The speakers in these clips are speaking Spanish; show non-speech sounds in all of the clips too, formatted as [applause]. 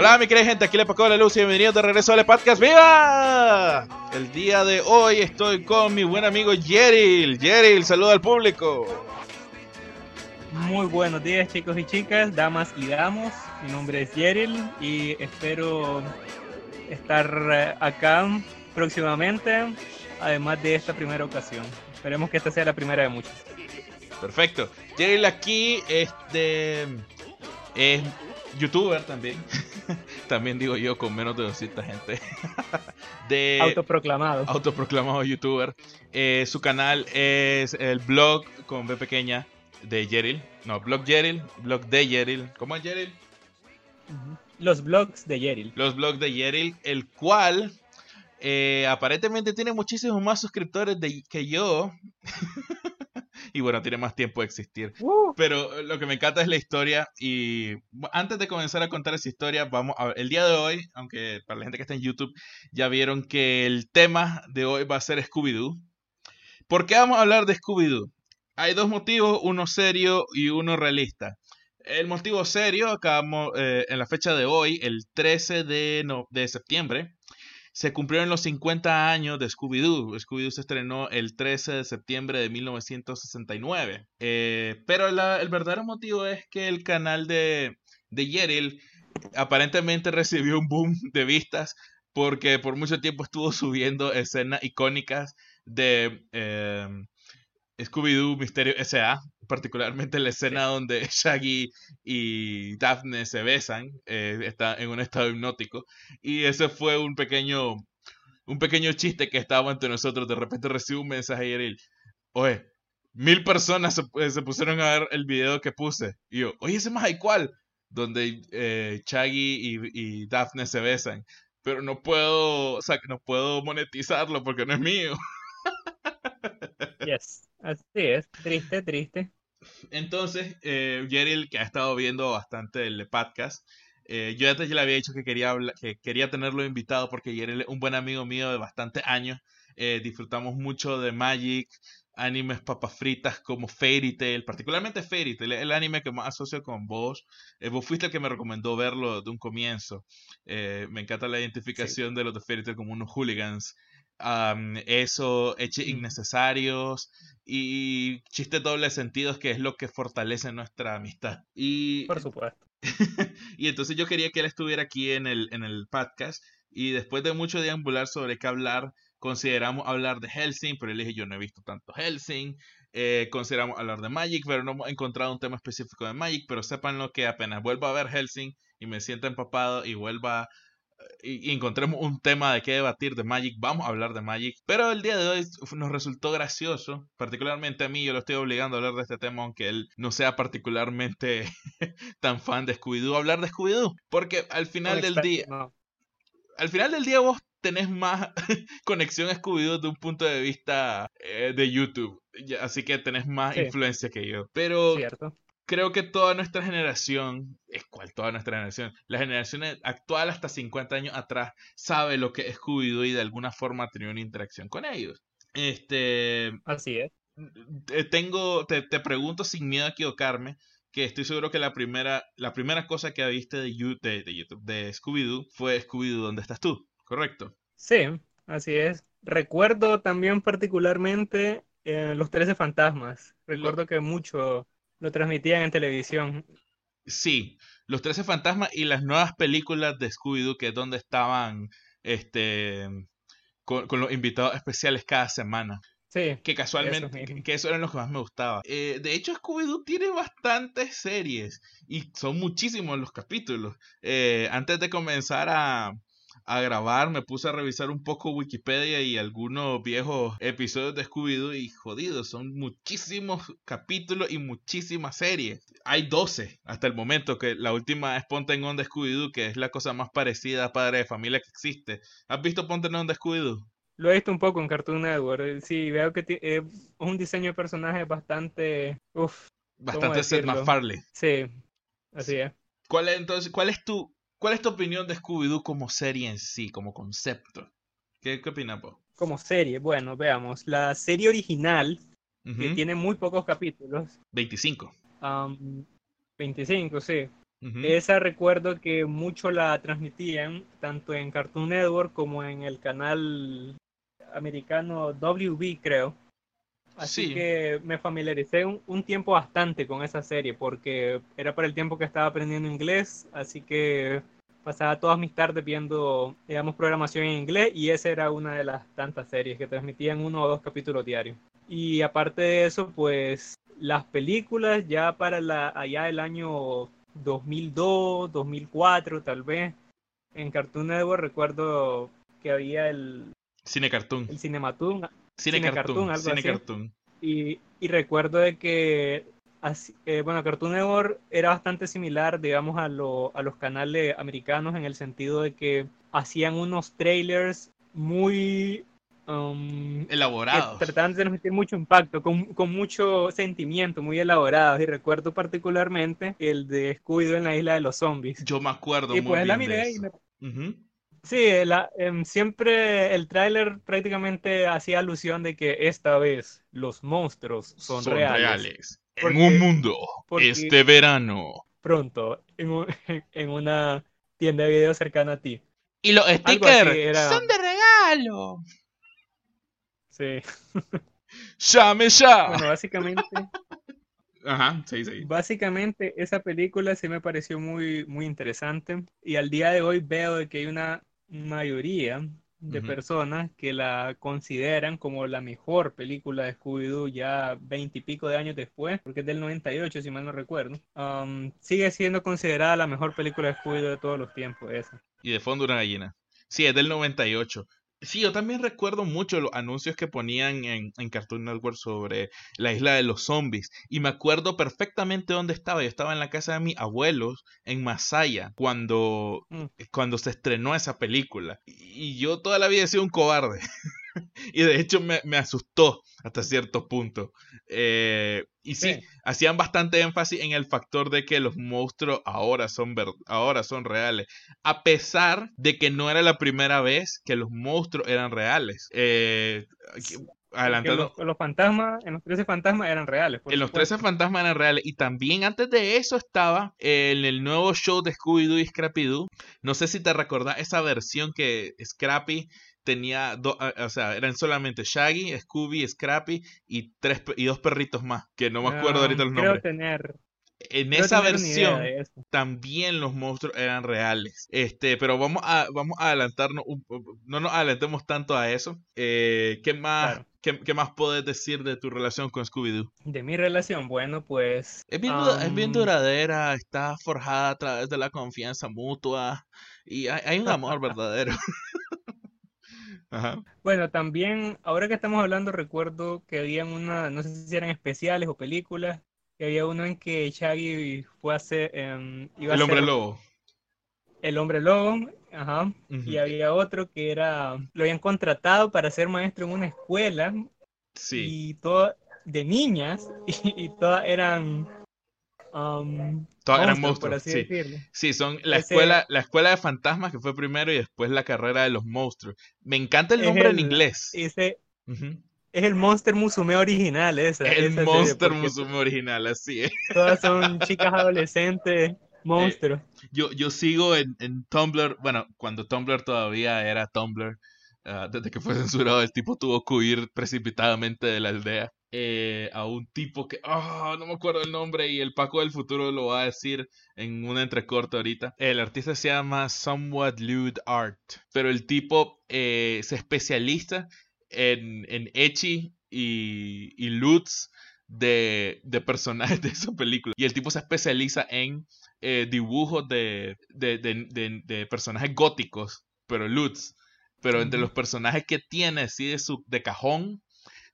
Hola, mi querida gente, aquí le Paco la luz y bienvenidos de regreso al podcast ¡Viva! El día de hoy estoy con mi buen amigo Yeril. Yeril, saluda al público. Muy buenos días, chicos y chicas, damas y damos. Mi nombre es Yeril y espero estar eh, acá próximamente, además de esta primera ocasión. Esperemos que esta sea la primera de muchas. Perfecto. Yeril aquí este, es youtuber también. [laughs] [laughs] también digo yo con menos de 200 gente. [laughs] de autoproclamado. Autoproclamado youtuber. Eh, su canal es el blog con B pequeña de Yeril. No, blog Yeril, blog de Yeril. ¿Cómo es Yeril? Los blogs de Yeril. Los blogs de Yeril, el cual eh, aparentemente tiene muchísimos más suscriptores de, que yo. [laughs] [laughs] y bueno, tiene más tiempo de existir. Uh. Pero lo que me encanta es la historia. Y antes de comenzar a contar esa historia, vamos a ver. El día de hoy, aunque para la gente que está en YouTube, ya vieron que el tema de hoy va a ser Scooby-Doo. ¿Por qué vamos a hablar de Scooby-Doo? Hay dos motivos, uno serio y uno realista. El motivo serio, acabamos eh, en la fecha de hoy, el 13 de, no, de septiembre, se cumplieron los 50 años de Scooby-Doo. Scooby-Doo se estrenó el 13 de septiembre de 1969. Eh, pero el verdadero motivo es que el canal de, de aparentemente recibió un boom de vistas porque por mucho tiempo estuvo subiendo escenas icónicas de eh, Scooby-Doo Misterio S.A., particularmente la escena donde [laughs] Shaggy y Daphne se besan, eh, está en un estado hipnótico, y ese fue un pequeño, un pequeño chiste que estaba entre nosotros, de repente recibo un mensaje y él, oye, mil personas se, pusieron a ver el video que puse, y yo, oye, ese más hay cuál, donde eh, Shaggy y, y Daphne se besan, pero no puedo, o sea, no puedo monetizarlo porque no es mío. Yes. Así es, triste, triste. Entonces, eh, que ha estado viendo bastante el podcast, eh, yo antes ya le había dicho que quería, que quería tenerlo invitado porque Jerry es un buen amigo mío de bastantes años. Eh, disfrutamos mucho de Magic, animes papas fritas como Fairy Tail, particularmente Fairy Tail, el anime que más asocio con vos. Eh, vos fuiste el que me recomendó verlo de un comienzo. Eh, me encanta la identificación de los de Fairy Tail como unos hooligans eso, hechos innecesarios y chistes doble sentidos que es lo que fortalece nuestra amistad. Y, Por supuesto. [laughs] y entonces yo quería que él estuviera aquí en el, en el podcast y después de mucho deambular sobre qué hablar, consideramos hablar de Helsing, pero él dije yo no he visto tanto Helsing. Eh, consideramos hablar de Magic, pero no hemos encontrado un tema específico de Magic, pero sepan lo que apenas vuelva a ver Helsing y me sienta empapado y vuelva y, encontremos un tema de qué debatir de Magic, vamos a hablar de Magic. Pero el día de hoy nos resultó gracioso, particularmente a mí, yo lo estoy obligando a hablar de este tema, aunque él no sea particularmente [laughs] tan fan de Scooby-Doo, hablar de Scooby-Doo. Porque al final del día, al final del día vos tenés más [laughs] conexión a Scooby-Doo desde un punto de vista eh, de YouTube. Así que tenés más influencia que yo. Pero Cierto creo que toda nuestra generación, es cual toda nuestra generación, la generación actual hasta 50 años atrás, sabe lo que es Scooby-Doo y de alguna forma ha tenido una interacción con ellos. Este. Así es. Tengo, te, te pregunto sin miedo a equivocarme, que estoy seguro que la primera, la primera cosa que viste de, YouTube, de, YouTube, de Scooby-Doo fue Scooby-Doo, ¿dónde estás tú? ¿Correcto? Sí, así es. Recuerdo también particularmente eh, Los Trece Fantasmas. Recuerdo que mucho lo transmitían en televisión. Sí, Los Trece Fantasmas y las nuevas películas de Scooby-Doo, que es donde estaban este, con, los invitados especiales cada semana. Sí. Que casualmente, que, eso era lo que más me gustaba. Eh, de hecho, Scooby-Doo tiene bastantes series y son muchísimos los capítulos. Eh, antes de comenzar a, a grabar, me puse a revisar un poco Wikipedia y algunos viejos episodios de Scooby-Doo y jodido, son muchísimos capítulos y muchísimas series. Hay 12 hasta el momento, que la última es Ponte en Scooby-Doo, que es la cosa más parecida a Padre de Familia que existe. ¿Has visto Ponte en Scooby-Doo? Lo he visto un poco en Cartoon Network. Sí, veo que es un diseño de personaje bastante... Uf, bastante Seth MacFarlane. Sí, así es. ¿Cuál es entonces, cuál es tu ¿Cuál es tu opinión de Scooby-Doo como serie en sí, como concepto? ¿Qué, qué opinas vos? Como serie, bueno, veamos. La serie original, que tiene muy pocos capítulos. 25. 25, sí. Esa recuerdo que mucho la transmitían, tanto en Cartoon Network como en el canal americano WB, creo. Así que me familiaricé un, tiempo bastante con esa serie, porque era para el tiempo que estaba aprendiendo inglés, así que pasaba todas mis tardes viendo, digamos, programación en inglés, y esa era una de las tantas series que transmitían uno o dos capítulos diarios. Y aparte de eso, pues las películas ya para la, allá el año 2002, 2004 tal vez, en Cartoon Network recuerdo que había el... Cine Cartoon. El Cinematoon. Cine, Cartoon, Cine Cartoon. Y, y, recuerdo de que, así, eh, bueno, Cartoon Network era bastante similar, digamos, a, lo, a los canales americanos en el sentido de que hacían unos trailers muy um, elaborados. Trataban de transmitir mucho impacto, con, con, mucho sentimiento, muy elaborados. Y recuerdo particularmente el de Scooby-Doo en la isla de los zombies. Yo me acuerdo y muy pues, bien la miré de eso. Y me... Sí, la, em, siempre el tráiler prácticamente hacía alusión de que esta vez los monstruos son, reales. en un mundo, este verano. Pronto, en, [laughs] en, una tienda de video cercana a ti. Y los stickers son de regalo. Sí. ¡Llame ya! Bueno, básicamente. [laughs] Ajá, sí, sí. Básicamente, esa película sí me pareció muy, muy interesante. Y al día de hoy veo que hay una mayoría de personas que la consideran como la mejor película de Scooby-Doo ya veintipico de años después, porque es del 98 si mal no recuerdo. Um, sigue siendo considerada la mejor película de Scooby-Doo de todos los tiempos esa. Y de fondo una gallina. Sí, es del 98. Sí, yo también recuerdo mucho los anuncios que ponían en, en, Cartoon Network sobre la isla de los zombies. Y me acuerdo perfectamente dónde estaba. Yo estaba en la casa de mis abuelos en Masaya cuando, mm. cuando se estrenó esa película. Y yo toda la vida he sido un cobarde. [laughs] y de hecho me, me, asustó hasta cierto punto. Eh, y sí, hacían bastante énfasis en el factor de que los monstruos ahora son, ahora son reales, a pesar de que no era la primera vez que los monstruos eran reales. Eh, adelantando. Los, fantasmas, en los 13 fantasmas eran reales. En los 13 fantasmas eran reales. Y también antes de eso estaba en el nuevo show de Scooby-Doo y Scrappy-Doo. No sé si te recordás esa versión que Scrappy tenía, dos o sea, eran solamente Shaggy, Scooby, Scrappy y tres y dos perritos más, que no me acuerdo ahorita los nombres. tener en esa versión también los monstruos eran reales. Este, pero vamos a, vamos a adelantarnos, no nos adelantemos tanto a eso. Eh, ¿qué, más, ¿qué, más puedes decir de tu relación con Scooby-Doo? De mi relación, bueno, pues... Es bien, es bien duradera, está forjada a través de la confianza mutua y hay, hay un [laughs] amor verdadero. [laughs] Bueno, también, ahora que estamos hablando, recuerdo que había una, no sé si eran especiales o películas, que había uno en que Shaggy fue a ser, em, el hombre lobo. El hombre lobo, ajá. Y había otro que era, lo habían contratado para ser maestro en una escuela. Sí. Y todo de niñas, [laughs] y, y todas eran um, todos eran monstruos. sí. sí. son la escuela, la escuela de fantasmas que fue primero y después la carrera de los monstruos. Me encanta el nombre en inglés. Ese, Es el Monster Musume original, esa. El Monster Musume original, así es. Todas son [laughs] chicas adolescentes, monstruos. Eh, yo, yo sigo en, en Tumblr, bueno, cuando Tumblr todavía era Tumblr, ah, desde que fue [laughs] censurado, el tipo tuvo que huir precipitadamente de la aldea. Eh, a un tipo que, oh, no me acuerdo el nombre y el Paco del futuro lo va a decir en un entrecorte ahorita. El artista se llama Somewhat Lewd Art, pero el tipo eh, se especializa en, en Echi y, y Lutz de, de, personajes [laughs] de esa película. Y el tipo se especializa en eh, dibujos de, de, de, personajes góticos, pero Lutz. Pero entre los personajes que tiene así de, su, de cajón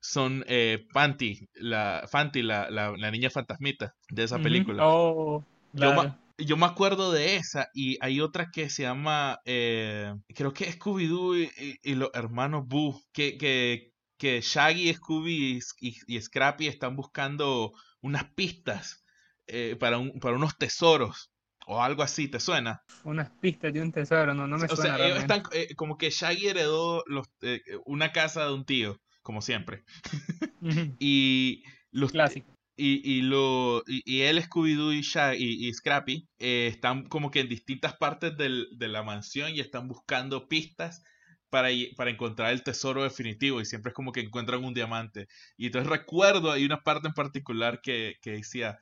son eh, Fanti, la, Fanti la, la, niña fantasmita de esa película. Oh, yo, me, yo, me acuerdo de esa y hay otra que se llama, eh, creo que es Scooby-Doo y, los hermanos Boo, que, que, que Shaggy, Scooby y, Scrappy están buscando unas pistas eh, para, un, para unos tesoros. O algo así, ¿te suena? Unas pistas de un tesoro, no, no me suena. O sea, ellos están, como que Shaggy heredó los, una casa de un tío como siempre. [laughs] y los, y, y, lo, y, él, Scooby-Doo y, y, Scrappy eh, están como que en distintas partes del, de la mansión y están buscando pistas para, para encontrar el tesoro definitivo y siempre es como que encuentran un diamante. Y entonces recuerdo, hay una parte en particular que, que decía,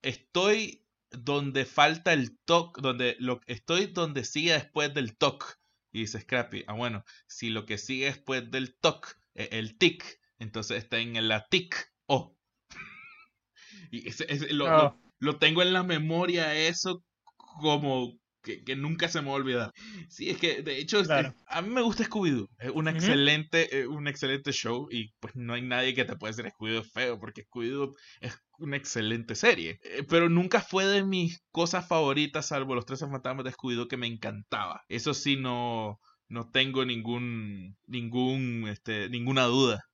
estoy donde falta el toque, donde lo, estoy donde sigue después del toque. Y dice Scrappy, ah bueno, si lo que sigue después del toque, e, el tic, entonces está en la tic o. [laughs] y lo, lo, tengo en la memoria eso como que, nunca se me va a olvidar. Sí, es que de hecho a mí me gusta Scooby-Doo. Es un, excelente, un excelente show y pues no hay nadie que te pueda decir Scooby-Doo feo porque Scooby-Doo es una excelente serie. Eh, pero nunca fue de mis cosas favoritas salvo los tres fantasmas de Scooby-Doo que me encantaba. Eso sí no, no tengo ningún, ningún, este, ninguna duda.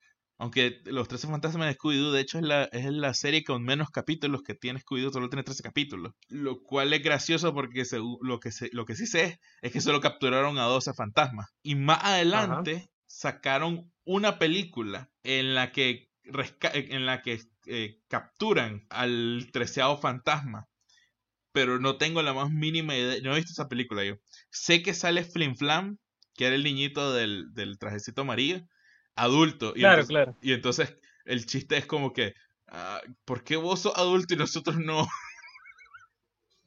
Aunque Los 13 Fantasmas de Scooby-Doo, de hecho, es la, es la serie con menos capítulos que tiene Scooby-Doo, solo tiene 13 capítulos. Lo cual es gracioso porque lo, que lo que sí sé es que solo capturaron a 12 fantasmas. Y más adelante sacaron una película en la que, en la que eh, capturan al treceavo fantasma. Pero no tengo la más mínima idea. No he visto esa película yo. Sé que sale Flim Flam, que era el niñito del, del trajecito amarillo adulto. Y claro, entonces, claro. Y entonces el chiste es como que, ah, ¿por qué vos sos adulto y nosotros no?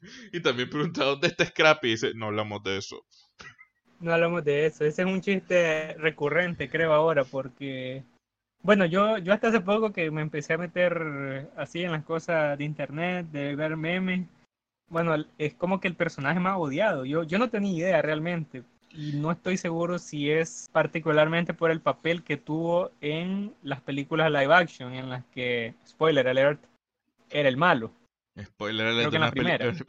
[laughs] y también pregunta, ¿dónde está Scrappy? Y dice, no hablamos de eso. No hablamos de eso. Ese es un chiste recurrente, creo, ahora, porque... Bueno, yo, yo hasta hace poco que me empecé a meter así en las cosas de internet, de ver memes. Bueno, es como que el personaje más odiado. Yo, yo no tenía idea realmente, y no estoy seguro si es particularmente por el papel que tuvo en las películas live action en las que, spoiler alert, era el malo. Spoiler alert, de una,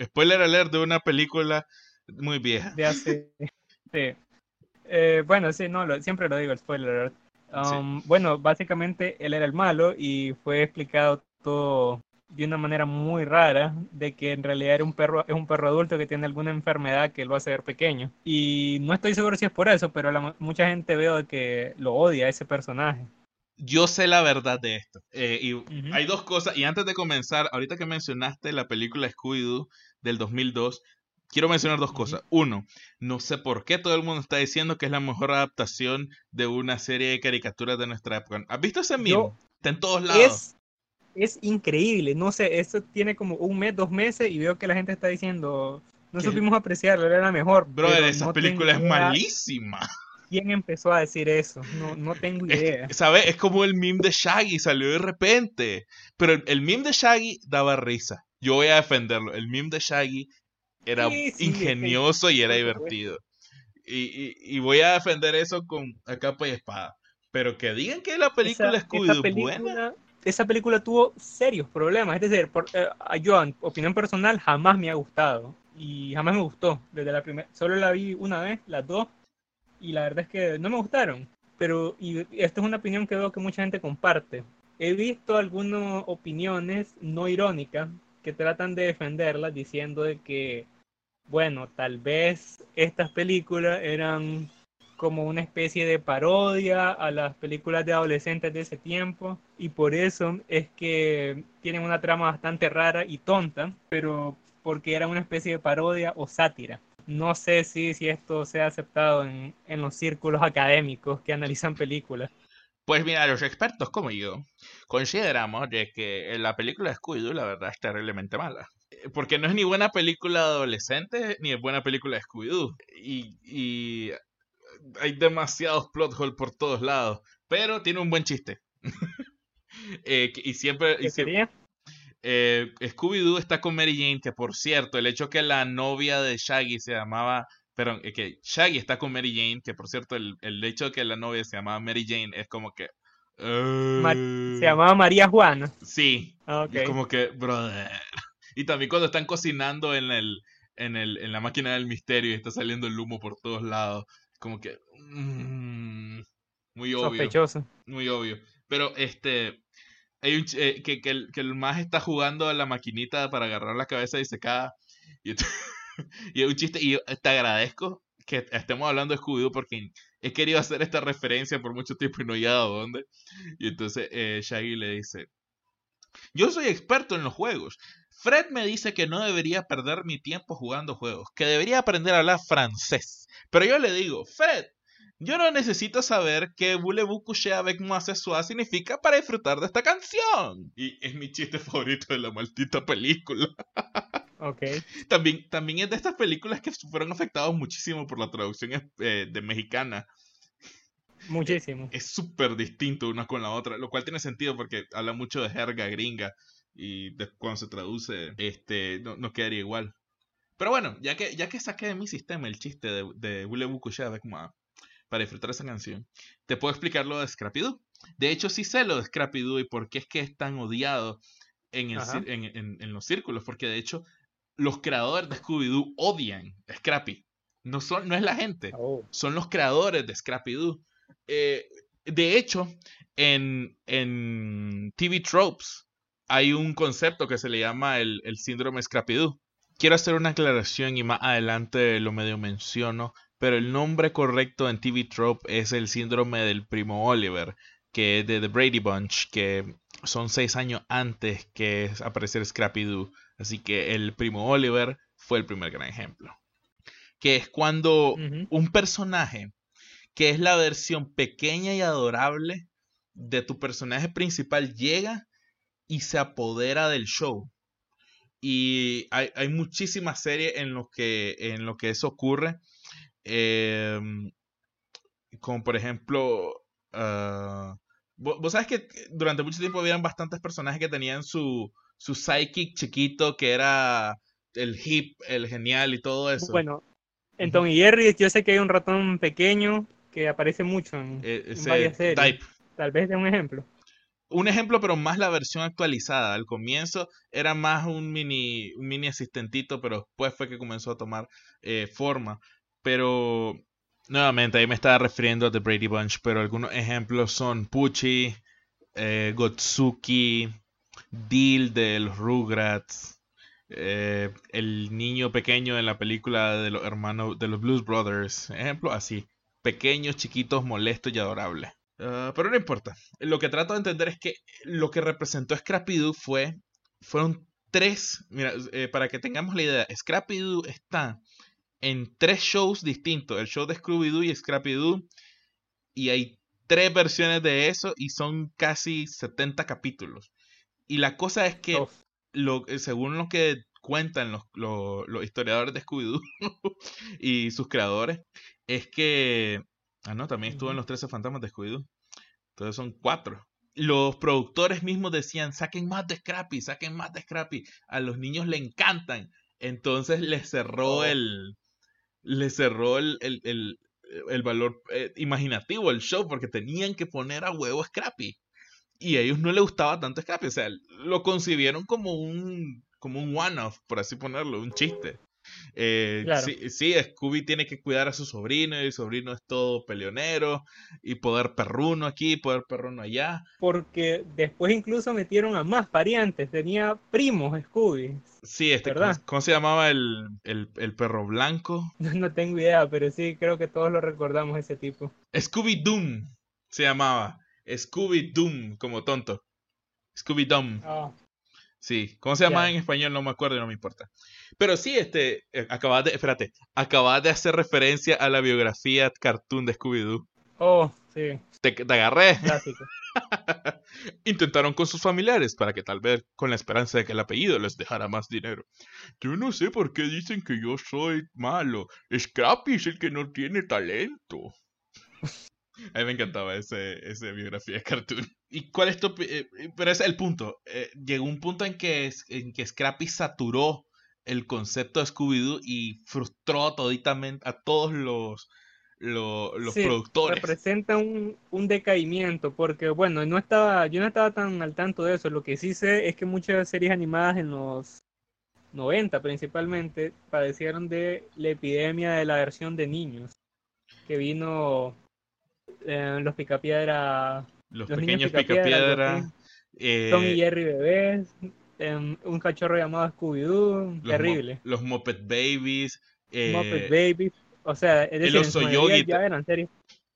spoiler alert de una película muy vieja. De hace, [laughs] sí. Eh, bueno, sí, no, siempre lo digo, spoiler alert. Um, bueno, básicamente él era el malo y fue explicado todo de una manera muy rara de que en realidad era un perro, es un perro adulto que tiene alguna enfermedad que lo hace ver pequeño. Y no estoy seguro si es por eso, pero mucha gente veo que lo odia a ese personaje. Yo sé la verdad de esto. Eh, y hay dos cosas. Y antes de comenzar, ahorita que mencionaste la película Scooby-Doo del 2002, quiero mencionar dos cosas. Uno, no sé por qué todo el mundo está diciendo que es la mejor adaptación de una serie de caricaturas de nuestra época. ¿Has visto ese meme? está en todos lados es increíble. No sé, esto tiene como un mes, dos meses y veo que la gente está diciendo, no supimos apreciarlo, era la mejor. Brother, esa película es malísima. ¿Quién empezó a decir eso? No, no tengo idea. ¿Sabes? Es como el meme de Shaggy, salió de repente. Pero el, meme de Shaggy daba risa. Yo voy a defenderlo. El meme de Shaggy era ingenioso y era divertido. Y, y, voy a defender eso con a capa y espada. Pero que digan que la película es buena esa película tuvo serios problemas. Es decir, por, eh, yo, en opinión personal, jamás me ha gustado. Y jamás me gustó. Desde la primera, solo la vi una vez, las dos. Y la verdad es que no me gustaron. Pero, y esta es una opinión que veo que mucha gente comparte. He visto algunas opiniones no irónicas que tratan de defenderla diciendo de que, bueno, tal vez estas películas eran como una especie de parodia a las películas de adolescentes de ese tiempo y por eso es que tienen una trama bastante rara y tonta, pero porque era una especie de parodia o sátira. No sé si, si esto se ha aceptado en, en los círculos académicos que analizan películas. Pues mira, los expertos como yo consideramos de que la película de Scooby-Doo la verdad es terriblemente mala. Porque no es ni buena película de adolescentes ni es buena película de Scooby-Doo. Y hay demasiados plot holes por todos lados, pero tiene un buen chiste. [laughs] Eh, y siempre... ¿Qué sería? Eh, Scooby-Doo está con Mary Jane, que por cierto, el hecho que la novia de Shaggy se llamaba... Perdón, eh, que Shaggy está con Mary Jane, que por cierto, el, el hecho de que la novia se llamaba Mary Jane es como que... se llamaba María Juana. Sí. Ah, es como que, brother. [laughs] Y también cuando están cocinando en el, en, el, en la máquina del misterio y está saliendo el humo por todos lados como que mm, muy obvio. Sospechoso. Muy obvio. Pero este hay un, eh, que, que, el, que el más está jugando a la maquinita para agarrar la cabeza y se Y, [laughs] y es un chiste. Y te agradezco que estemos hablando de scooby porque he querido hacer esta referencia por mucho tiempo y no he a dónde. Y entonces eh, Shaggy le dice: Yo soy experto en los juegos. Fred me dice que no debería perder mi tiempo jugando juegos, que debería aprender a hablar francés. Pero yo le digo, Fred, yo no necesito saber qué Voulez-vous coucher avec moi ce soir significa para disfrutar de esta canción. Y es mi chiste favorito de la maldita película. [laughs] Ok. También, también es de estas películas que fueron afectadas muchísimo por la traducción eh, de mexicana. Muchísimo. Es súper distinto una con la otra, lo cual tiene sentido porque habla mucho de jerga gringa y cuando se traduce este no, no, quedaría igual. Pero bueno, ya que, ya que saqué de mi sistema el chiste de, de coucher avec moi, para disfrutar esa canción, te puedo explicar lo de Scrappy Doo. De hecho, sí sé lo de Scrappy Doo y por qué es que es tan odiado en, en, los círculos, porque de hecho los creadores de Scooby-Doo odian a Scrappy. No, son, no es la gente, oh. son los creadores de Scrappy Doo. Eh, de hecho, en, en TV Tropes hay un concepto que se le llama el, el síndrome Scrappy Doo. Quiero hacer una aclaración y más adelante lo medio menciono pero el nombre correcto en TV Trope es el síndrome del primo Oliver, que es de The Brady Bunch, que son seis años antes que aparecer Scrappy Doo. Así que el primo Oliver fue el primer gran ejemplo. Que es cuando un personaje que es la versión pequeña y adorable de tu personaje principal llega y se apodera del show. Y hay, hay muchísimas series en lo que, en lo que eso ocurre. Em, como por ejemplo, uh, vos, sabes que durante mucho tiempo habían bastantes personajes que tenían su, su psychic chiquito que era el hip, el genial y todo eso. Bueno, en Tom y Jerry yo sé que hay un ratón pequeño que aparece mucho en, e, varias series. Tal vez de un ejemplo. Un ejemplo, pero más la versión actualizada. Al comienzo era más un mini, un mini asistentito, pero después fue que comenzó a tomar eh, forma. Pero nuevamente ahí me estaba refiriendo a The Brady Bunch, pero algunos ejemplos son Pucci, eh, Gotsuki, Deal de los Rugrats, eh, el niño pequeño en la película de los hermanos de los Blues Brothers, ejemplo así, pequeños, chiquitos, molestos y adorables. Ah, pero no importa. Lo que trato de entender es que lo que representó Scrappy Doo fue fueron tres, mira, eh, para que tengamos la idea, Scrappy Doo está en tres shows distintos, el show de Scooby-Doo y Scrappy-Doo, y hay tres versiones de eso y son casi 70 capítulos. Y la cosa es que, lo, eh, según lo que cuentan los, los, historiadores de Scooby-Doo [laughs] y sus creadores, es que... Ah, no, también estuvo en los 13 fantasmas de Scooby-Doo. Entonces son cuatro. Los productores mismos decían, saquen más de Scrappy, saquen más de Scrappy. A los niños le encantan. Entonces les cerró oh. el, le cerró el, el, el, valor eh, imaginativo al show porque tenían que poner a huevo Scrappy. Y a ellos no les gustaba tanto Scrappy. O sea, lo concibieron como un, como un one-off, por así ponerlo, un chiste. Eh, sí, Scooby tiene que cuidar a su sobrino y el sobrino es todo peleonero y poder perruno aquí, poder perruno allá. Porque después incluso metieron a más variantes, tenía primos Scooby. Sí, este, ¿verdad? ¿cómo, se llamaba el, perro blanco? [laughs] No, tengo idea, pero sí creo que todos lo recordamos ese tipo. Scooby Doom se llamaba. Scooby Doom, como tonto. Scooby Doom. Ah. Sí, ¿cómo se llama en español? No me acuerdo y no me importa. Pero sí, este, eh, acabas de, espérate, acabas de hacer referencia a la biografía cartoon de Scooby-Doo. Oh, sí. Te, agarré. [laughs] Intentaron con sus familiares para que tal vez con la esperanza de que el apellido les dejara más dinero. Yo no sé por qué dicen que yo soy malo. Scrappy es el que no tiene talento. A mí me encantaba ese, esa biografía de cartoon. ¿Y cuál es tu...? Eh, pero ese es el punto. Eh, llegó un punto en que, en que Scrappy saturó el concepto de Scooby-Doo y frustró toditamente a todos los, los, los sí, productores. Representa un, un, decaimiento, porque bueno, no estaba, yo no estaba tan al tanto de eso. Lo que sí sé es que muchas series animadas en los 90 principalmente padecieron de la epidemia de la versión de niños, que vino eh, los Picapiedra. Los, los pequeños Picapiedra. Eh, Tom y Jerry bebés. Em, un cachorro llamado Scooby-Doo. Terrible. los Muppet Babies. Eh, Muppet Babies. O sea, el oso Yogi. Ya eran series.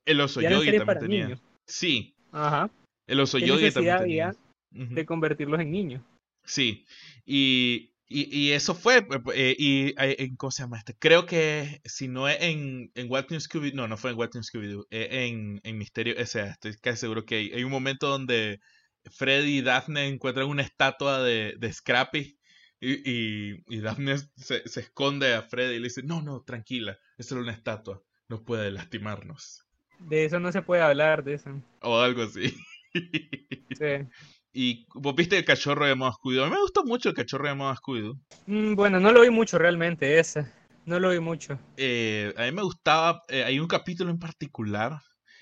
El oso Yogi también tenía. Sí. Ajá. El oso Yogi también tenía. de convertirlos en niños. Sí, y, y, eso fue, eh, y eh, en ¿cómo se llama este? Creo que si no es en, en What News Scooby, no, no fue en What News Scooby-Doo, en, en Misterio, o sea, estoy casi seguro que hay, hay un momento donde Freddy y Daphne encuentran una estatua de, de Scrappy y, y, y Daphne se, se, esconde a Freddy y le dice, no, no, tranquila, es solo una estatua, no puede lastimarnos. De eso no se puede hablar, de eso. O algo así. [laughs] Sí. ¿Y vos viste el cachorro de Modo A mí me gustó mucho el cachorro de Modo mm, bueno, no lo vi mucho realmente, ese. No lo vi mucho. Eh, a mí me gustaba, eh, hay un capítulo en particular.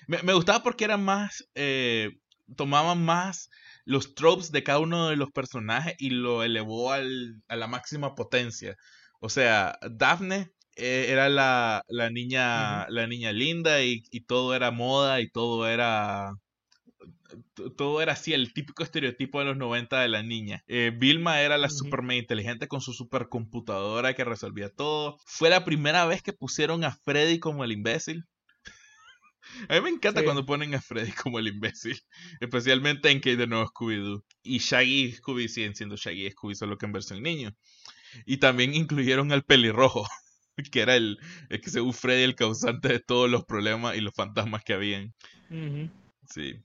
Me, me gustaba porque era más, eh, tomaban más los tropes de cada uno de los personajes y lo elevó al, a la máxima potencia. O sea, Daphne eh, era la, la niña, la niña linda y, y, todo era moda y todo era todo era así, el típico estereotipo de los 90 de la niña. Eh, Vilma era la super inteligente con su supercomputadora que resolvía todo. Fue la primera vez que pusieron a Freddy como el imbécil. [laughs] A mí me encanta cuando ponen a Freddy como el imbécil. Especialmente en que de nuevo Scooby-Doo. Y Shaggy y Scooby siguen siendo Shaggy y Scooby, solo que en versión niño. Y también incluyeron al pelirrojo. [laughs] Que era el, el que según Freddy el causante de todos los problemas y los fantasmas que habían. Sí.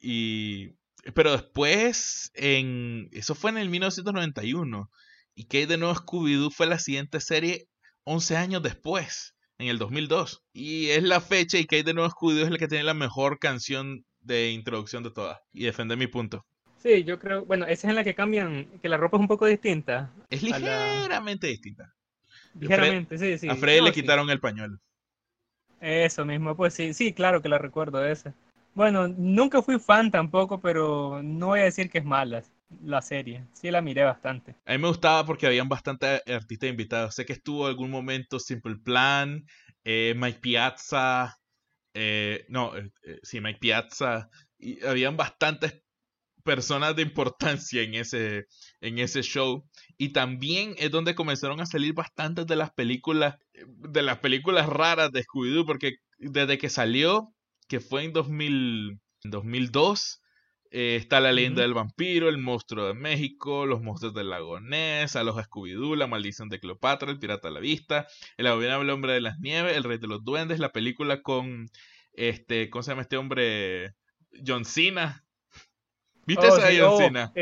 Y, pero después, en, eso fue en el 1991. Y que de nuevo Scooby-Doo fue la siguiente serie 11 años después, en el 2002. Y es la fecha y que de nuevo Scooby-Doo es la que tiene la mejor canción de introducción de todas. Y defender mi punto. Sí, yo creo, bueno, esa es en la que cambian, que la ropa es un poco distinta. Es ligeramente distinta. Ligeramente, sí, sí. A Freddy le quitaron el pañuelo. Eso mismo, pues sí, sí, claro que la recuerdo esa. Bueno, nunca fui fan tampoco, pero no voy a decir que es mala la serie. Sí la miré bastante. A mí me gustaba porque habían bastantes artistas invitados. Sé que estuvo algún momento Simple Plan, eh, Mike Piazza, eh, no, eh, sí, Mike Piazza. Y habían bastantes personas de importancia en ese, en ese show. Y también es donde comenzaron a salir bastantes de las películas, de las películas raras de Scooby-Doo, porque desde que salió que fue en, 2000, 2002. Eh, está la leyenda del vampiro, el monstruo de México, los monstruos del lago Ness, a los Scooby-Doo, la maldición de Cleopatra, el pirata a la vista, el abominable hombre de las nieves, el rey de los duendes, la película con este, ¿cómo se llama este hombre? John Cena. ¿Viste oh, esa de John oh, Cena?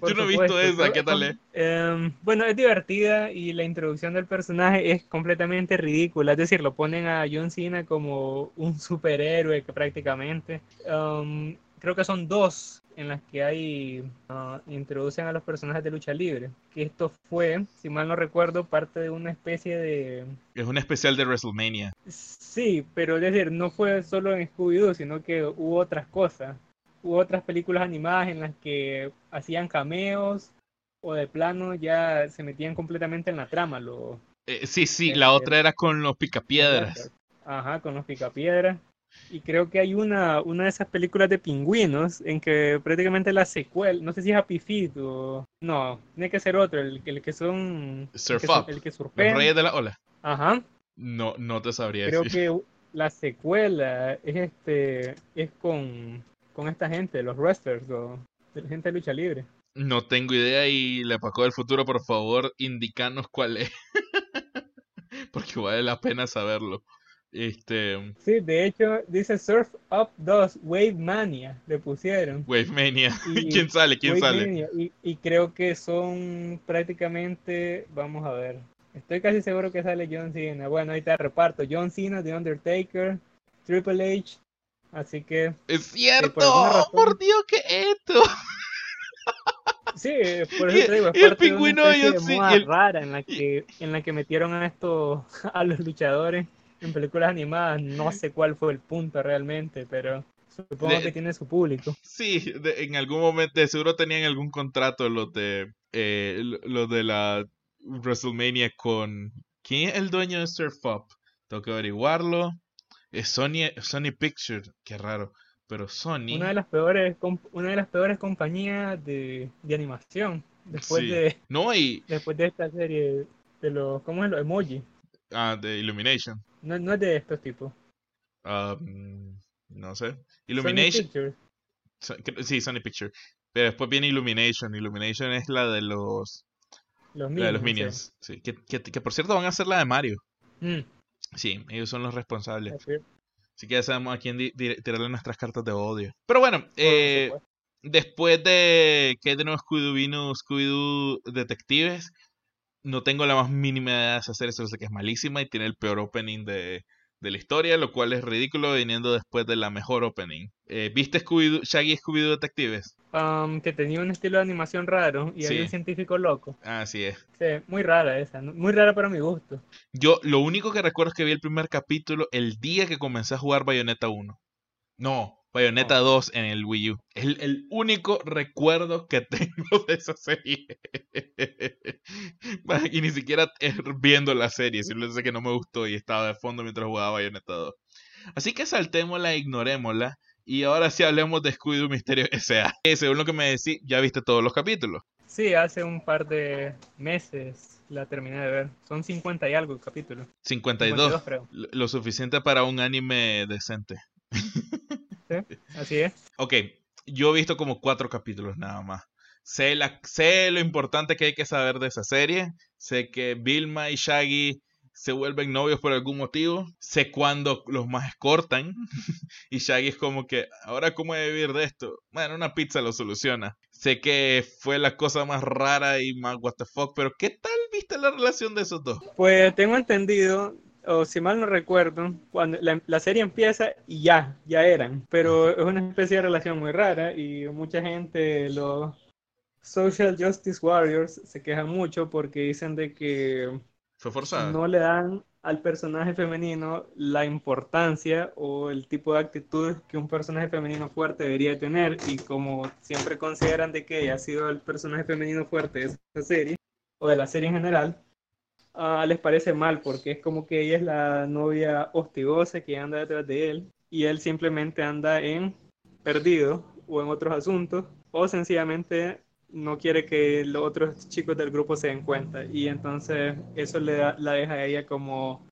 Yo no he visto esa, ¿qué tal es? Em, bueno, es divertida y la introducción del personaje es completamente ridícula. Es decir, lo ponen a John Cena como un superhéroe que prácticamente. Em, creo que son dos en las que hay ah, introducen a los personajes de lucha libre. Que esto fue, si mal no recuerdo, parte de una especie de. Es un especial de WrestleMania. Sí, pero es decir, no fue solo en Scooby-Doo, sino que hubo otras cosas hubo otras películas animadas en las que hacían cameos o de plano ya se metían completamente en la trama. Lo, eh, sí, sí, la otra era con los picapiedras. Ajá, con los picapiedras. Y creo que hay una, una de esas películas de pingüinos en que prácticamente la secuela, no sé si es Happy Feet o... No, tiene que ser otro, el, el que son... Surf el que, Los reyes de la ola. Ajá. No, no te sabría decir. Creo que la secuela es este es con con esta gente, los wrestlers o gente de lucha libre? No tengo idea y le Paco del futuro, por favor, indicanos cuál es. [laughs] Porque vale la pena saberlo. Este... Sí, de hecho dice Surf Up 2, Wave Mania, le pusieron. Wave Mania. [laughs] ¿Quién sale? ¿Quién sale? Y, y, creo que son prácticamente, vamos a ver, estoy casi seguro que sale John Cena. Bueno, ahí te reparto. John Cena, The Undertaker, Triple H, Así que. ¡Es cierto! ¡Por, Dios, qué esto! Sí, por eso te digo, es parte de una especie de rara en la que en la que metieron a estos [laughs] a los luchadores en películas animadas. No sé cuál fue el punto realmente, pero supongo que tiene su público. Sí, en algún momento de seguro tenían algún contrato los de eh, los de la WrestleMania con ¿quién es el dueño de Surf Up? Tengo que averiguarlo. Es Sony, Sony Pictures, qué raro. Pero Sony. Una de las peores, una de las peores compañías de, animación. Después de. No, y. Después de esta serie de los. ¿Cómo es los emoji? Ah, de Illumination. No, no es de estos tipos. Um, no sé. Illumination. Sony Pictures. sí, Sony Pictures. Pero después viene Illumination. Illumination es la de los, Los la de los Minions, Minions. Sí. Que, que- que por cierto van a hacer la de Mario. Mm, Sí, ellos son los responsables. así que ya sabemos a quién tirarle nuestras cartas de odio. Pero bueno, eh, después de que nuevo Scooby-Doo vino Scooby-Doo Detectives, no tengo la más mínima idea de esa serie, solo sé que es malísima y tiene el peor opening de, de la historia, lo cual es ridículo viniendo después de la mejor opening. Eh, ¿Viste Scooby-Doo, Shaggy y Scooby-Doo Detectives? Um, que tenía un estilo de animación raro y Sí. había un científico loco. Así es. Sí, muy rara esa, ¿no? muy rara para mi gusto. Yo lo único que recuerdo es que vi el primer capítulo el día que comencé a jugar Bayonetta 1. No, Bayonetta 2 en el Wii U. Es el, el único recuerdo que [laughs] tengo de esa serie. [laughs] y ni siquiera es viendo la serie, simplemente sé que no me gustó y estaba de fondo mientras jugaba Bayonetta 2. Así que saltémosla, ignorémosla. Y ahora sí hablemos de Scooby-Doo Misterio S.A. Que según lo que me decís, ya viste todos los capítulos. Sí, hace un par de meses la terminé de ver. Son 50 y algo capítulos. 52. creo. Lo lo suficiente para un anime decente. [laughs] Sí, así es. Ok, yo he visto como cuatro capítulos nada más. Sé, la, sé lo importante que hay que saber de esa serie. Sé que Vilma y Shaggy se vuelven novios por algún motivo. Sé cuándo los más cortan. [laughs] y Shaggy es como que, ¿ahora cómo voy a vivir de esto? Bueno, una pizza lo soluciona. Sé que fue la cosa más rara y más what the fuck, pero ¿qué tal viste la relación de esos dos? Pues tengo entendido, o si mal no recuerdo, cuando la, la serie empieza y ya, ya eran. Pero es una especie de relación muy rara y mucha gente, los Social Justice Warriors, se quejan mucho porque dicen de que Fue forzada. no le dan al personaje femenino la importancia o el tipo de actitud que un personaje femenino fuerte debería tener y como siempre consideran de que ella ha sido el personaje femenino fuerte de esa serie o de la serie en general, ah, les parece mal porque es como que ella es la novia hostigosa que anda detrás de él y él simplemente anda en perdido o en otros asuntos o sencillamente no quiere que los otros chicos del grupo se den cuenta y entonces eso le da- la deja a ella como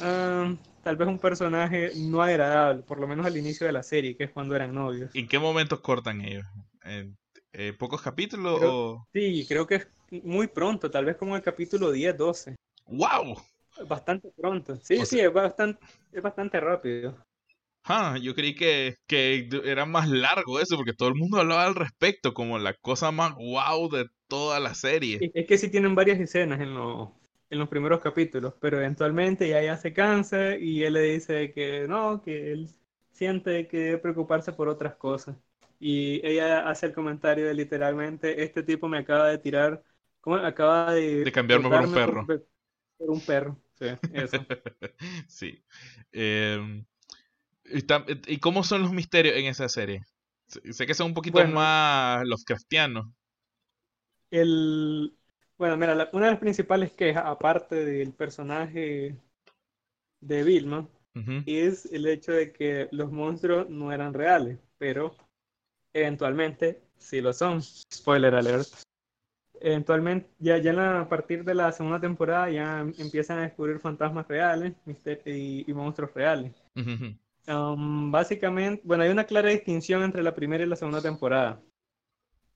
ah, tal vez un personaje no agradable, por lo menos al inicio de la serie, que es cuando eran novios. ¿En qué momentos cortan ellos? ¿En eh, pocos capítulos Creo- o...? Sí, creo que es muy pronto, tal vez como el capítulo 10, 12. ¡Wow! Bastante pronto. Sí, O sí, sea- es bastante, es bastante rápido. Ah, yo creí que, que era más largo eso, porque todo el mundo hablaba al respecto, como la cosa más wow de toda la serie. Es es que sí tienen varias escenas en, lo- en los primeros capítulos, pero eventualmente ya ella se cansa y él le dice que no, que él siente que debe preocuparse por otras cosas. Y ella hace el comentario de literalmente, este tipo me acaba de tirar, ¿cómo? Acaba de... De cambiarme por un botarme Por, por un perro, sí, eso. [laughs] Sí. Em, y, tam- ¿y cómo son los misterios en esa serie? Sé que son un poquito Bueno. más Lovecraftianos. El, bueno, mira, la- una de las principales quejas, aparte del personaje de Vilma, Ujú. es el hecho de que los monstruos no eran reales, pero eventualmente sí lo son. [laughs] Spoiler alert. Eventualmente, ya, ya la- a partir de la segunda temporada ya empiezan a descubrir fantasmas reales y, y monstruos reales. Um, básicamente, bueno, hay una clara distinción entre la primera y la segunda temporada,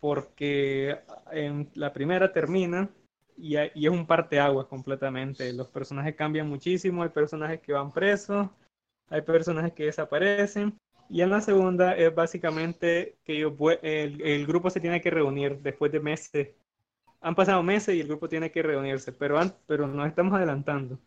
porque en la primera termina y, y es un parteaguas completamente. Los personajes cambian muchísimo, hay personajes que van presos, hay personajes que desaparecen, y en la segunda es básicamente que el, el grupo se tiene que reunir después de meses. Han pasado meses y el grupo tiene que reunirse, pero, pero nos estamos adelantando.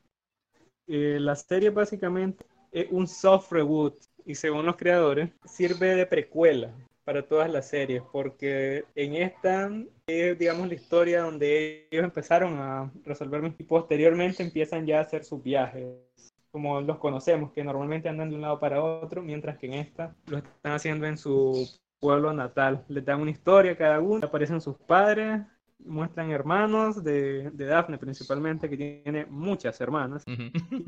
Eh, la serie básicamente es un soft reboot y según los creadores sirve de precuela para todas las series porque en esta es digamos la historia donde ellos empezaron a resolver y posteriormente empiezan ya a hacer sus viajes como los conocemos que normalmente andan de un lado para otro mientras que en esta lo están haciendo en su pueblo natal les dan una historia a cada uno aparecen sus padres muestran hermanos de, de Daphne principalmente que tiene muchas hermanas Ujú.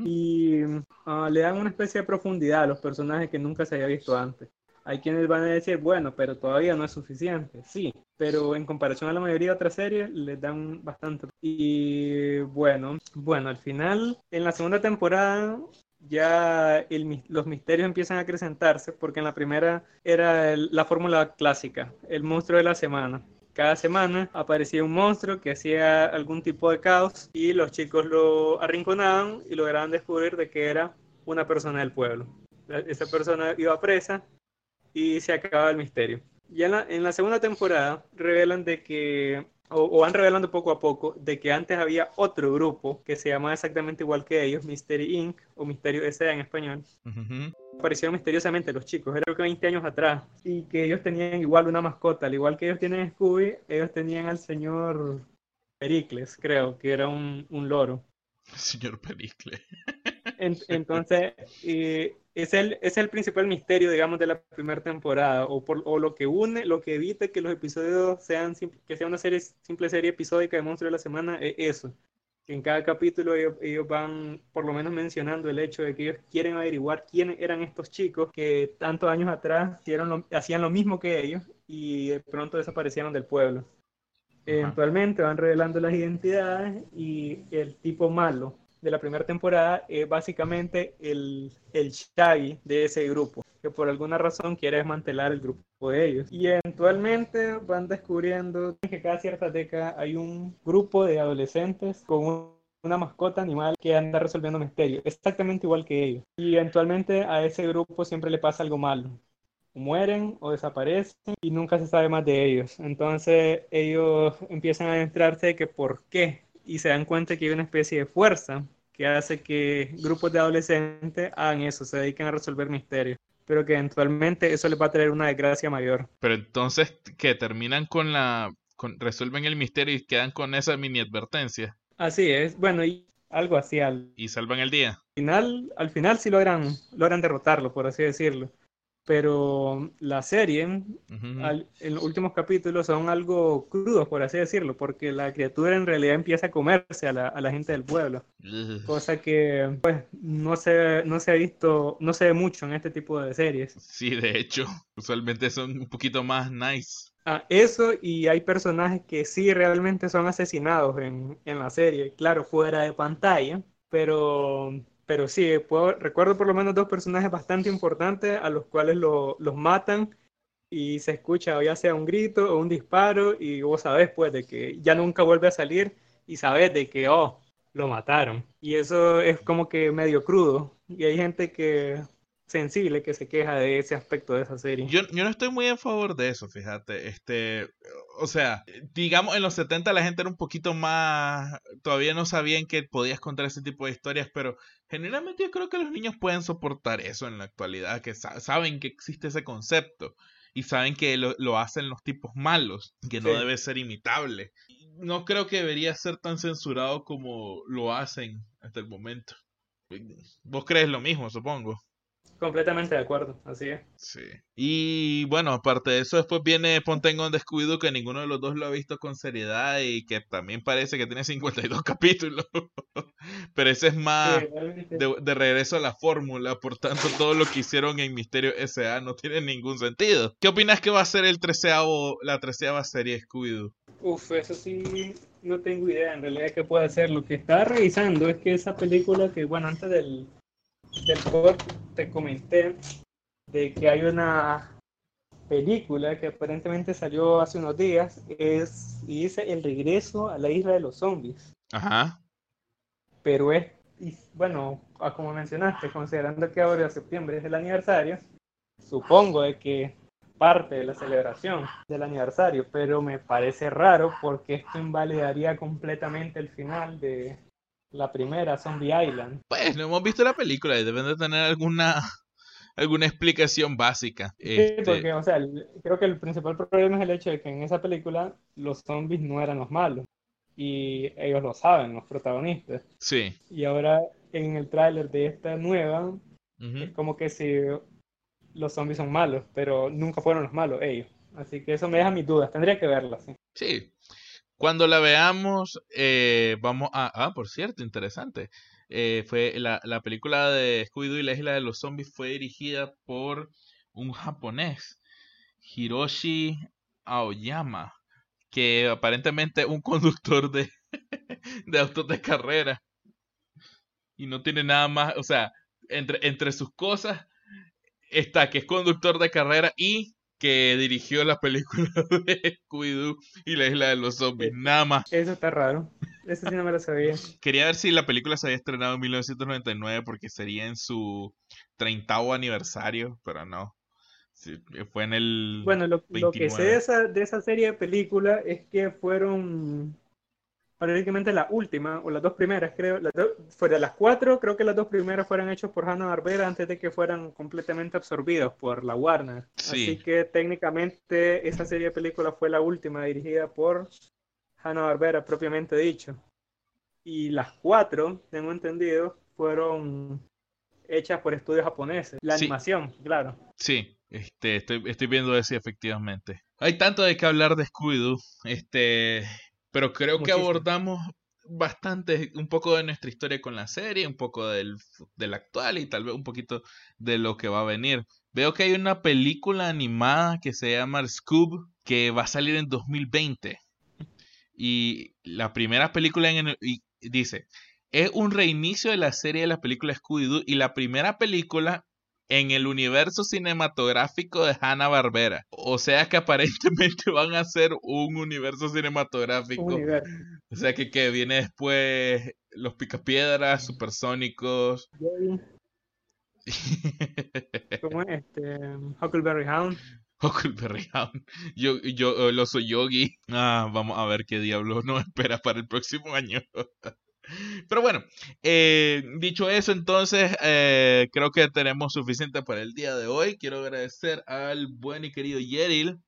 y ah, le dan una especie de profundidad a los personajes que nunca se había visto antes. Hay quienes van a decir, bueno, pero todavía no es suficiente. Sí, pero en comparación a la mayoría de otras series, les dan bastante. Y bueno, bueno, al final, en la segunda temporada, ya los misterios empiezan a acrecentarse porque en la primera era la fórmula clásica, el monstruo de la semana. Cada semana aparecía un monstruo que hacía algún tipo de caos y los chicos lo arrinconaban y lograban descubrir de que era una persona del pueblo. Esa persona iba presa y se acababa el misterio. Ya en la, en la segunda temporada revelan de que o, van revelando poco a poco de que antes había otro grupo que se llamaba exactamente igual que ellos, Mystery Inc. o Misterio S.A. en español. Aparecieron misteriosamente los chicos, era que 20 años atrás, y que ellos tenían igual una mascota, al igual que ellos tienen Scooby, ellos tenían al señor Pericles, creo, que era un, un loro. [laughs] Señor Pericles. Entonces, eh, es el, es el principal misterio, digamos, de la primera temporada, o, por, o lo que une, lo que evita que los episodios sean, que sea una serie, simple serie episódica de Monstruo de la Semana, es eso. En cada capítulo ellos, van por lo menos mencionando el hecho de que ellos quieren averiguar quiénes eran estos chicos que tantos años atrás hicieron hacían lo mismo que ellos y de pronto desaparecieron del pueblo. Eventualmente van revelando las identidades y el tipo malo de la primera temporada es básicamente el, el Shaggy de ese grupo, que por alguna razón quiere desmantelar el grupo de ellos. Y eventualmente van descubriendo que cada cierta década hay un grupo de adolescentes con una mascota animal que anda resolviendo misterios, exactamente igual que ellos. Y eventualmente a ese grupo siempre le pasa algo malo. Mueren o desaparecen y nunca se sabe más de ellos. Entonces ellos empiezan a adentrarse de que por qué y se dan cuenta que hay una especie de fuerza que hace que grupos de adolescentes hagan eso, se dediquen a resolver misterios, pero que eventualmente eso les va a traer una desgracia mayor. Pero entonces, que terminan con la... resuelven el misterio y quedan con esa mini advertencia. Así es, bueno, y algo así. Al y salvan el día. Final, al final sí logran, logran derrotarlo, por así decirlo pero la serie, en los últimos capítulos, son algo crudos, por así decirlo, porque la criatura en realidad empieza a comerse a la, gente del pueblo. Cosa que, pues, no se, no se ha visto, no se ve mucho en este tipo de series. Sí, de hecho, usualmente son un poquito más nice. Ah, eso, y hay personajes que sí realmente son asesinados en, en la serie, claro, fuera de pantalla, pero pero sí, recuerdo por lo menos dos personajes bastante importantes a los cuales los matan y se escucha ya sea un grito o un disparo y vos sabés pues de que ya nunca vuelve a salir y sabés de que, oh, lo mataron. Y eso es como que medio crudo. Y hay gente que sensible que se queja de ese aspecto de esa serie. Yo, yo no estoy muy en favor de eso, fíjate. Este, o sea, digamos en los 70 la gente era un poquito más, todavía no sabían que podías contar ese tipo de historias, pero generalmente yo creo que los niños pueden soportar eso en la actualidad, que saben que existe ese concepto y saben que lo, hacen los tipos malos, que no debe ser imitable. No creo que debería ser tan censurado como lo hacen hasta el momento. Vos crees lo mismo, supongo. Completamente de acuerdo, así es. Sí. Y bueno, aparte de eso, después viene Pontengon Descuido, que ninguno de los dos lo ha visto con seriedad y que también parece que tiene 52 [laughs] capítulos. Pero ese es más de, regreso a la fórmula, por tanto, todo lo que hicieron en Misterio S.A. no tiene ningún sentido. ¿Qué opinas que va a ser el treceavo, la treceava serie Scooby-Doo? Uf, eso sí, no tengo idea en realidad qué puede ser. Lo que estaba revisando es que esa película que, bueno, antes del del te comenté de que hay una película que aparentemente salió hace unos días es y dice El regreso a la isla de los zombies. Ajá. Pero es, bueno, como mencionaste, considerando que ahora septiembre es el aniversario, supongo de que parte de la celebración del aniversario, pero me parece raro porque esto invalidaría completamente el final de, la primera, Zombie Island. Pues no hemos visto la película y deben de tener alguna alguna explicación básica. Sí, este porque, o sea, creo que el principal problema es el hecho de que en esa película los zombies no eran los malos. Y ellos lo saben, los protagonistas. Sí. Y ahora en el tráiler de esta nueva, es como que si los zombies son malos, pero nunca fueron los malos ellos. Así que eso me deja mis dudas, tendría que verla, sí. Sí, cuando la veamos, eh, vamos a... Ah, por cierto, interesante. Eh, fue la, la, película de Scooby-Doo y la isla de los zombies fue dirigida por un japonés, Hiroshi Aoyama, que aparentemente es un conductor de, [laughs] de autos de carrera. Y no tiene nada más, o sea, entre, entre sus cosas está que es conductor de carrera y que dirigió la película [laughs] de Scooby-Doo y la isla de los zombies. Nada más. Eso está raro. Eso sí no me lo sabía. Quería ver si la película se había estrenado en 1999 porque sería en su 30 aniversario, pero no. fue en el. Bueno, lo, lo que sé de esa, de esa serie de películas es que fueron prácticamente la última, o las dos primeras, creo, las fuera las cuatro, creo que las dos primeras fueron hechas por Hanna-Barbera antes de que fueran completamente absorbidos por la Warner. Así que técnicamente esa serie de películas fue la última dirigida por Hanna-Barbera, propiamente dicho. Y las cuatro, tengo entendido, fueron hechas por estudios japoneses. La animación, claro. Sí, este, estoy, estoy viendo eso efectivamente. Hay tanto de qué hablar de Scooby-Doo. Este, pero creo que abordamos bastante, un poco de nuestra historia con la serie, un poco del, del actual y tal vez un poquito de lo que va a venir. Veo que hay una película animada que se llama Scoob que va a salir en 2020. Y la primera película en y dice, es un reinicio de la serie de la película Scooby-Doo y la primera película en el universo cinematográfico de Hanna Barbera. O sea que [laughs] aparentemente van a ser un universo cinematográfico. O sea que, que viene después los picapiedras, supersónicos. ¿Cómo es este? Huckleberry Hound. [laughs] Huckleberry Hound. Yo, yo, lo soy Yogi. Ah, vamos a ver qué diablos nos espera para el próximo año. [laughs] Pero bueno, eh, dicho eso, entonces eh, creo que tenemos suficiente para el día de hoy. Quiero agradecer al buen y querido Yeril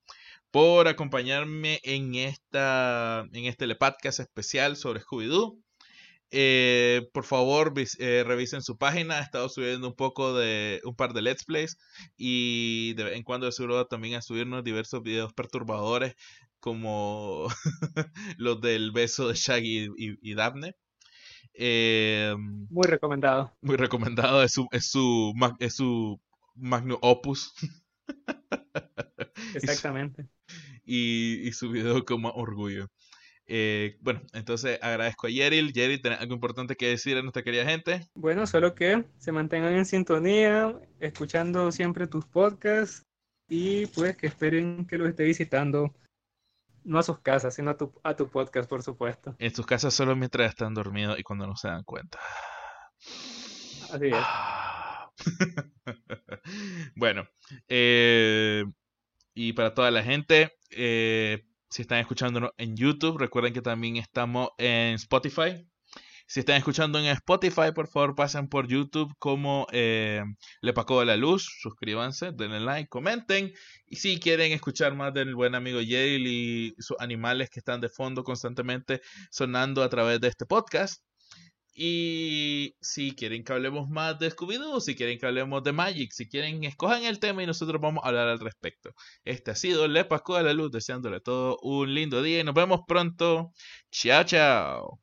por acompañarme en esta en este podcast especial sobre Scooby-Doo. Eh, por favor, revisen su página. He estado subiendo un poco de un par de Let's Plays y de vez en cuando seguro también a subirnos diversos videos perturbadores como [laughs] los del beso de Shaggy y Daphne. Eh, muy recomendado. Muy recomendado, es su, es su, es su magno opus. [laughs] Exactamente. Y, y, su video como orgullo. Eh, bueno, entonces agradezco a Yeril. Yeril, ¿tenés algo importante que decir a nuestra querida gente? Bueno, solo que se mantengan en sintonía, escuchando siempre tus podcasts y pues que esperen que los esté visitando no a sus casas, sino a tu, a tu podcast, por supuesto. En sus casas solo mientras están dormidos y cuando no se dan cuenta. Así es. Ah. [laughs] bueno, eh, y para toda la gente, eh, si están escuchándonos en YouTube, recuerden que también estamos en Spotify. Si están escuchando en Spotify, por favor pasen por YouTube como eh, Le Paco de la Luz. Suscríbanse, denle like, comenten. Y si quieren escuchar más del buen amigo Yale y sus animales que están de fondo constantemente sonando a través de este podcast. Y si quieren que hablemos más de Scooby-Doo, si quieren que hablemos de Magic, si quieren, escojan el tema y nosotros vamos a hablar al respecto. Este ha sido Le Pascua de la Luz, deseándole todo un lindo día y nos vemos pronto. Chao, chao.